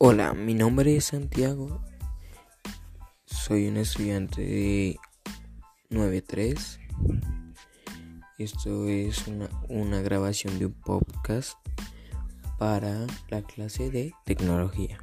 Hola, mi nombre es Santiago. Soy un estudiante de 93. Esto es una, una, grabación de un podcast para la clase de tecnología.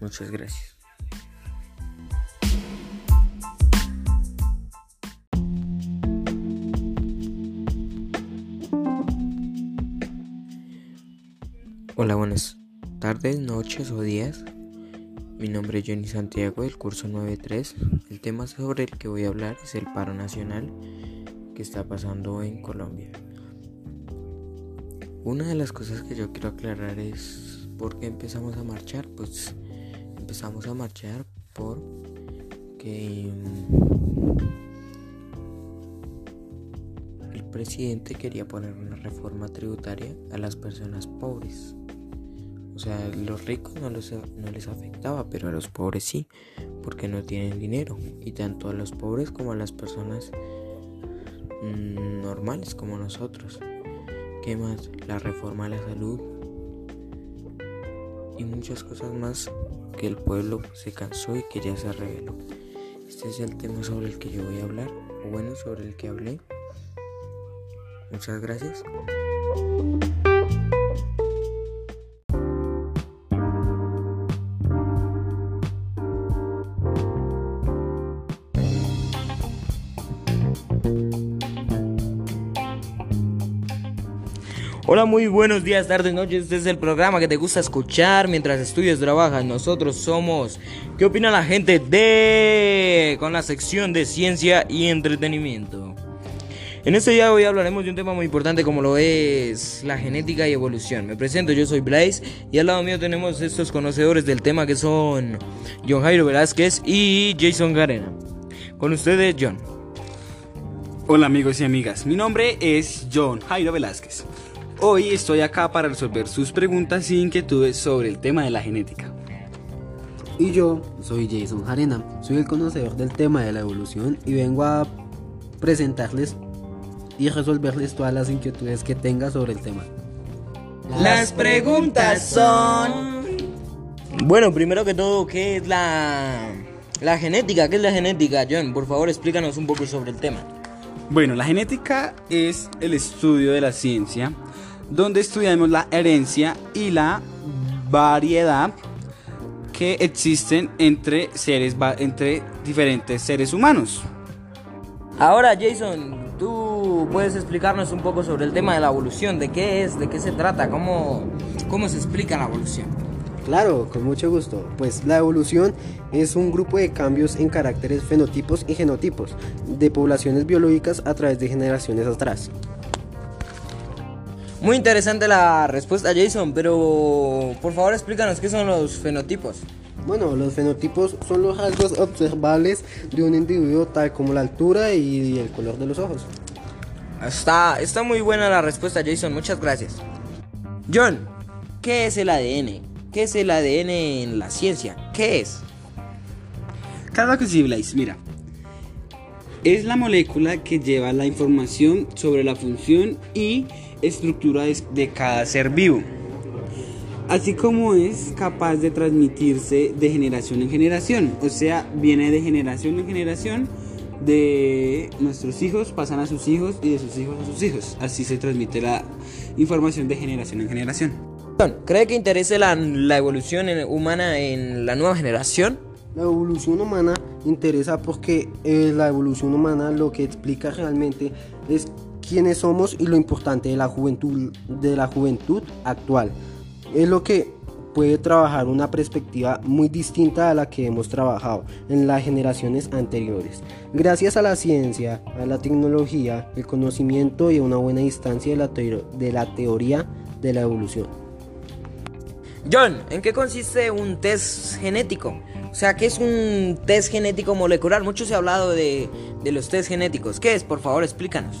Muchas gracias. Hola, buenas tardes, noches o días. Mi nombre es Johnny Santiago del curso 93. El tema sobre el que voy a hablar es el paro nacional que está pasando en Colombia. Una de las cosas que yo quiero aclarar es por qué empezamos a marchar. Pues empezamos a marchar porque mm, el presidente quería poner una reforma tributaria a las personas pobres. O sea, los ricos no, no les afectaba, pero a los pobres sí, porque no tienen dinero. Y tanto a los pobres como a las personas mmm, normales como nosotros. ¿Qué más? La reforma a la salud. Y muchas cosas más que el pueblo se cansó y que ya se reveló. Este es el tema sobre el que yo voy a hablar, o bueno, sobre el que hablé. Muchas gracias. Hola, muy buenos días, tardes, noches. Este es el programa que te gusta escuchar mientras estudias, trabajas. Nosotros somos ¿Qué opina la gente de con la sección de ciencia y entretenimiento? En este día hoy hablaremos de un tema muy importante como lo es la genética y evolución. Me presento, yo soy Blaze y al lado mío tenemos estos conocedores del tema que son John Jairo Velázquez y Jason Garena. Con ustedes, John. Hola amigos y amigas, mi nombre es John Jairo Velázquez. Hoy estoy acá para resolver sus preguntas y inquietudes sobre el tema de la genética. Y yo soy Jason Jarena, soy el conocedor del tema de la evolución y vengo a presentarles y resolverles todas las inquietudes que tenga sobre el tema. Las preguntas son... Bueno, primero que todo, ¿qué es la, la genética? ¿Qué es la genética, John? Por favor, explícanos un poco sobre el tema. Bueno, la genética es el estudio de la ciencia donde estudiamos la herencia y la variedad que existen entre seres entre diferentes seres humanos. Ahora, Jason, tú puedes explicarnos un poco sobre el tema de la evolución, de qué es, de qué se trata, cómo, cómo se explica la evolución. Claro, con mucho gusto. Pues la evolución es un grupo de cambios en caracteres fenotipos y genotipos de poblaciones biológicas a través de generaciones atrás. Muy interesante la respuesta, Jason, pero por favor explícanos qué son los fenotipos. Bueno, los fenotipos son los rasgos observables de un individuo tal como la altura y el color de los ojos. Está, está muy buena la respuesta, Jason, muchas gracias. John, ¿qué es el ADN? ¿Qué es el ADN en la ciencia? ¿Qué es? Claro que sí, Blaze, mira. Es la molécula que lleva la información sobre la función y estructura de cada ser vivo, así como es capaz de transmitirse de generación en generación, o sea, viene de generación en generación, de nuestros hijos pasan a sus hijos y de sus hijos a sus hijos, así se transmite la información de generación en generación. ¿Cree que interese la, la evolución humana en la nueva generación? La evolución humana interesa porque eh, la evolución humana lo que explica realmente es quiénes somos y lo importante de la juventud, de la juventud actual. Es lo que puede trabajar una perspectiva muy distinta a la que hemos trabajado en las generaciones anteriores. Gracias a la ciencia, a la tecnología, el conocimiento y a una buena distancia de la, de la teoría de la evolución. John, ¿en qué consiste un test genético? O sea, ¿qué es un test genético molecular? Mucho se ha hablado de, de los test genéticos. ¿Qué es? Por favor, explícanos.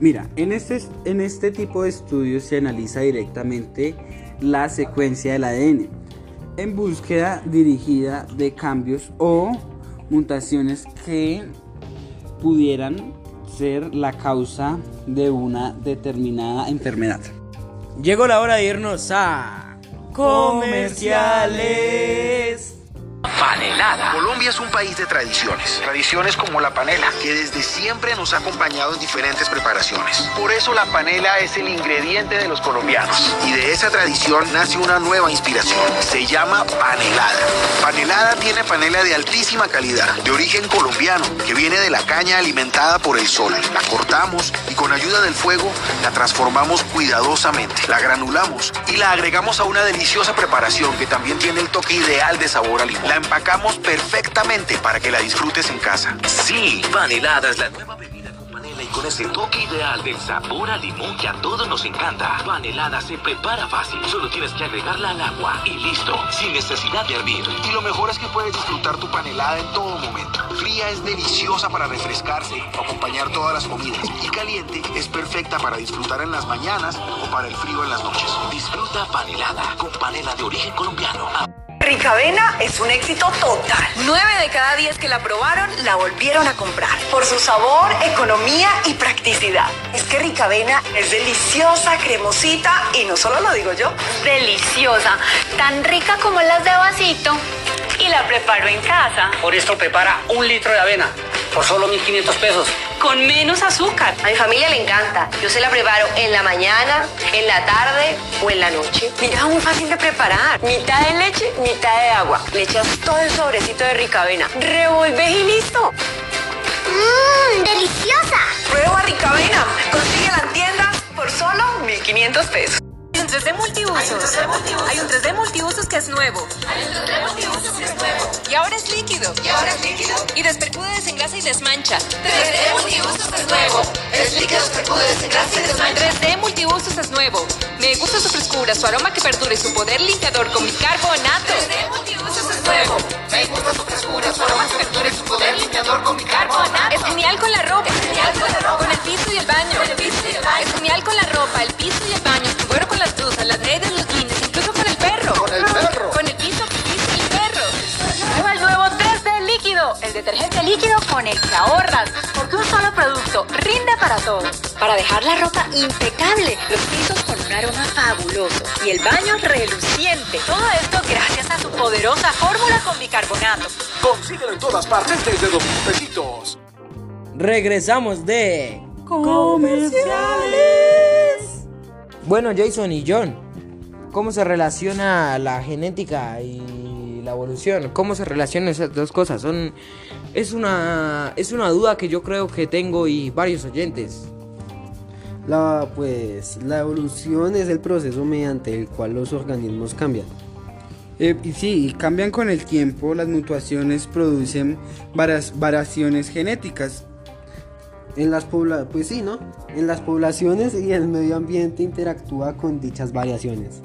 Mira, en este, en este tipo de estudios se analiza directamente la secuencia del ADN en búsqueda dirigida de cambios o mutaciones que pudieran ser la causa de una determinada enfermedad. Llegó la hora de irnos a comerciales. Panelada. Colombia es un país de tradiciones. Tradiciones como la panela, que desde siempre nos ha acompañado en diferentes preparaciones. Por eso la panela es el ingrediente de los colombianos. Y de esa tradición nace una nueva inspiración. Se llama panelada. Panelada tiene panela de altísima calidad, de origen colombiano, que viene de la caña alimentada por el sol. La cortamos y con ayuda del fuego la transformamos cuidadosamente. La granulamos y la agregamos a una deliciosa preparación que también tiene el toque ideal de sabor a limón. Empacamos perfectamente para que la disfrutes en casa. Sí, Panelada es la nueva bebida con panela y con ese toque ideal del sabor a limón que a todos nos encanta. Panelada se prepara fácil, solo tienes que agregarla al agua y listo, sin necesidad de hervir. Y lo mejor es que puedes disfrutar tu panelada en todo momento. Fría es deliciosa para refrescarse o acompañar todas las comidas. Y caliente es perfecta para disfrutar en las mañanas o para el frío en las noches. Disfruta Panelada con panela de origen colombiano. Ricavena es un éxito total. Nueve de cada diez que la probaron la volvieron a comprar. Por su sabor, economía y practicidad. Es que Ricavena es deliciosa, cremosita y no solo lo digo yo. deliciosa, tan rica como las de vasito y la preparo en casa, Por esto prepara un litro de avena por solo 1.500 pesos. Con menos azúcar. A mi familia le encanta. Yo se la preparo en la mañana, en la tarde o en la noche. Mira, muy fácil de preparar. Mitad de leche, mitad de agua. Le echas todo el sobrecito de Ricavena. Revolves y listo. ¡Mmm! ¡Deliciosa! Prueba Ricavena. Consíguela en tiendas por solo 1.500 pesos. Hay un 3D multiusos. Hay un 3D multiusos que es nuevo. Hay un 3D multiusos que es nuevo. Y ahora es líquido. Y ahora es líquido. Y despercude, desengrasa y desmancha. 3D multiusos es nuevo. Es líquido, despercude, desengrasa y desmancha. 3D multiusos es nuevo. Me gusta su frescura, su aroma que perdure, su poder limpiador con bicarbonato. 3D multiusos es nuevo. Me gusta su frescura, su aroma que perdure, su poder limpiador con bicarbonato. Es genial con la ropa. Es genial con la ropa. Con el piso y el baño. Y baño. Es genial con la ropa, el piso y el para dejar la ropa impecable, los pisos con un aroma fabuloso y el baño reluciente. Todo esto gracias a su poderosa fórmula con bicarbonato. Consíguelo en todas partes desde 2 pesitos. Regresamos de comerciales. Bueno, Jason y John, ¿cómo se relaciona la genética y la evolución? ¿Cómo se relacionan esas dos cosas? Son es una es una duda que yo creo que tengo y varios oyentes. La, pues, la evolución es el proceso mediante el cual los organismos cambian. Eh, y sí, cambian con el tiempo, las mutuaciones producen varias variaciones genéticas. En las pobla pues sí, ¿no? En las poblaciones y el medio ambiente interactúa con dichas variaciones.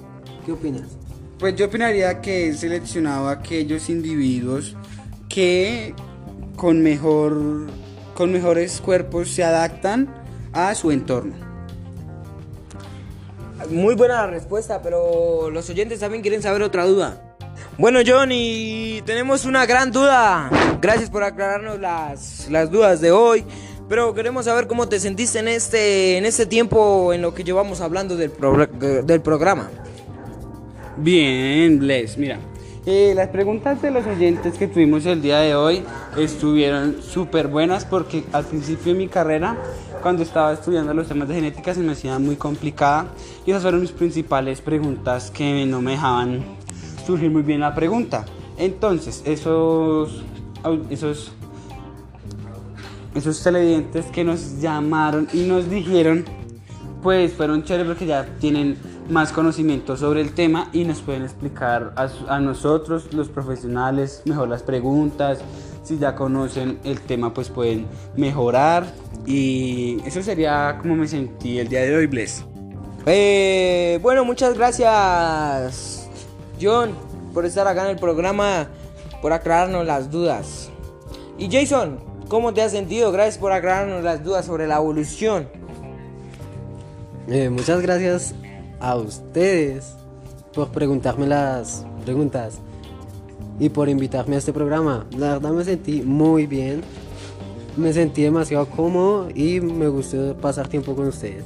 ¿Qué opinas? Pues yo opinaría que he seleccionado a aquellos individuos que con mejor con mejores cuerpos se adaptan a su entorno. Muy buena la respuesta, pero los oyentes también quieren saber otra duda. Bueno, Johnny, tenemos una gran duda. Gracias por aclararnos las, las dudas de hoy. Pero queremos saber cómo te sentiste en este, en este tiempo en lo que llevamos hablando del, pro- del programa. Bien, Bless, mira. eh, las preguntas de los oyentes que tuvimos el día de hoy estuvieron súper buenas porque al principio de mi carrera, cuando estaba estudiando los temas de genética, se me hacía muy complicada y esas fueron mis principales preguntas que no me dejaban surgir muy bien la pregunta. Entonces, esos, esos, esos televidentes que nos llamaron y nos dijeron pues fueron chéveres porque ya tienen más conocimiento sobre el tema y nos pueden explicar a, nosotros, los profesionales, mejor las preguntas. Si ya conocen el tema, pues pueden mejorar. Y eso sería como me sentí el día de hoy, Bless. Eh, bueno, muchas gracias, John, por estar acá en el programa, por aclararnos las dudas. Y Jason, ¿cómo te has sentido? Gracias por aclararnos las dudas sobre la evolución. Eh, muchas gracias a ustedes por preguntarme las preguntas y por invitarme a este programa. La verdad me sentí muy bien, me sentí demasiado cómodo y me gustó pasar tiempo con ustedes.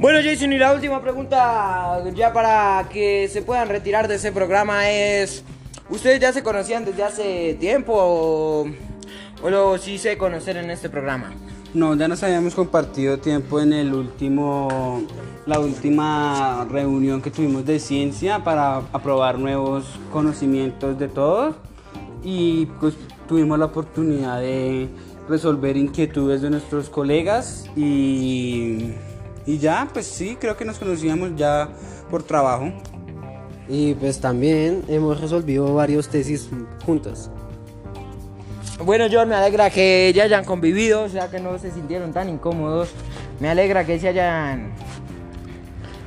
Bueno, Jason, y la última pregunta, ya para que se puedan retirar de ese programa, es: ¿Ustedes ya se conocían desde hace tiempo o, o lo sí se en este programa? No, ya nos habíamos compartido tiempo en el último, la última reunión que tuvimos de ciencia para aprobar nuevos conocimientos de todos y pues tuvimos la oportunidad de resolver inquietudes de nuestros colegas y, y ya, pues sí, creo que nos conocíamos ya por trabajo. Y pues también hemos resolvido varios tesis juntas. Bueno, John, me alegra que ya hayan convivido, o sea que no se sintieron tan incómodos. Me alegra que se hayan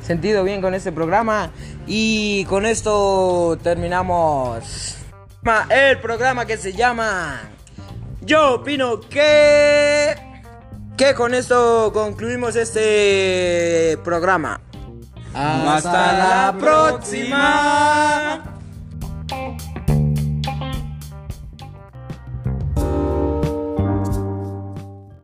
sentido bien con este programa. Y con esto terminamos el programa que se llama Yo opino que... Que con esto concluimos este programa. Hasta la próxima.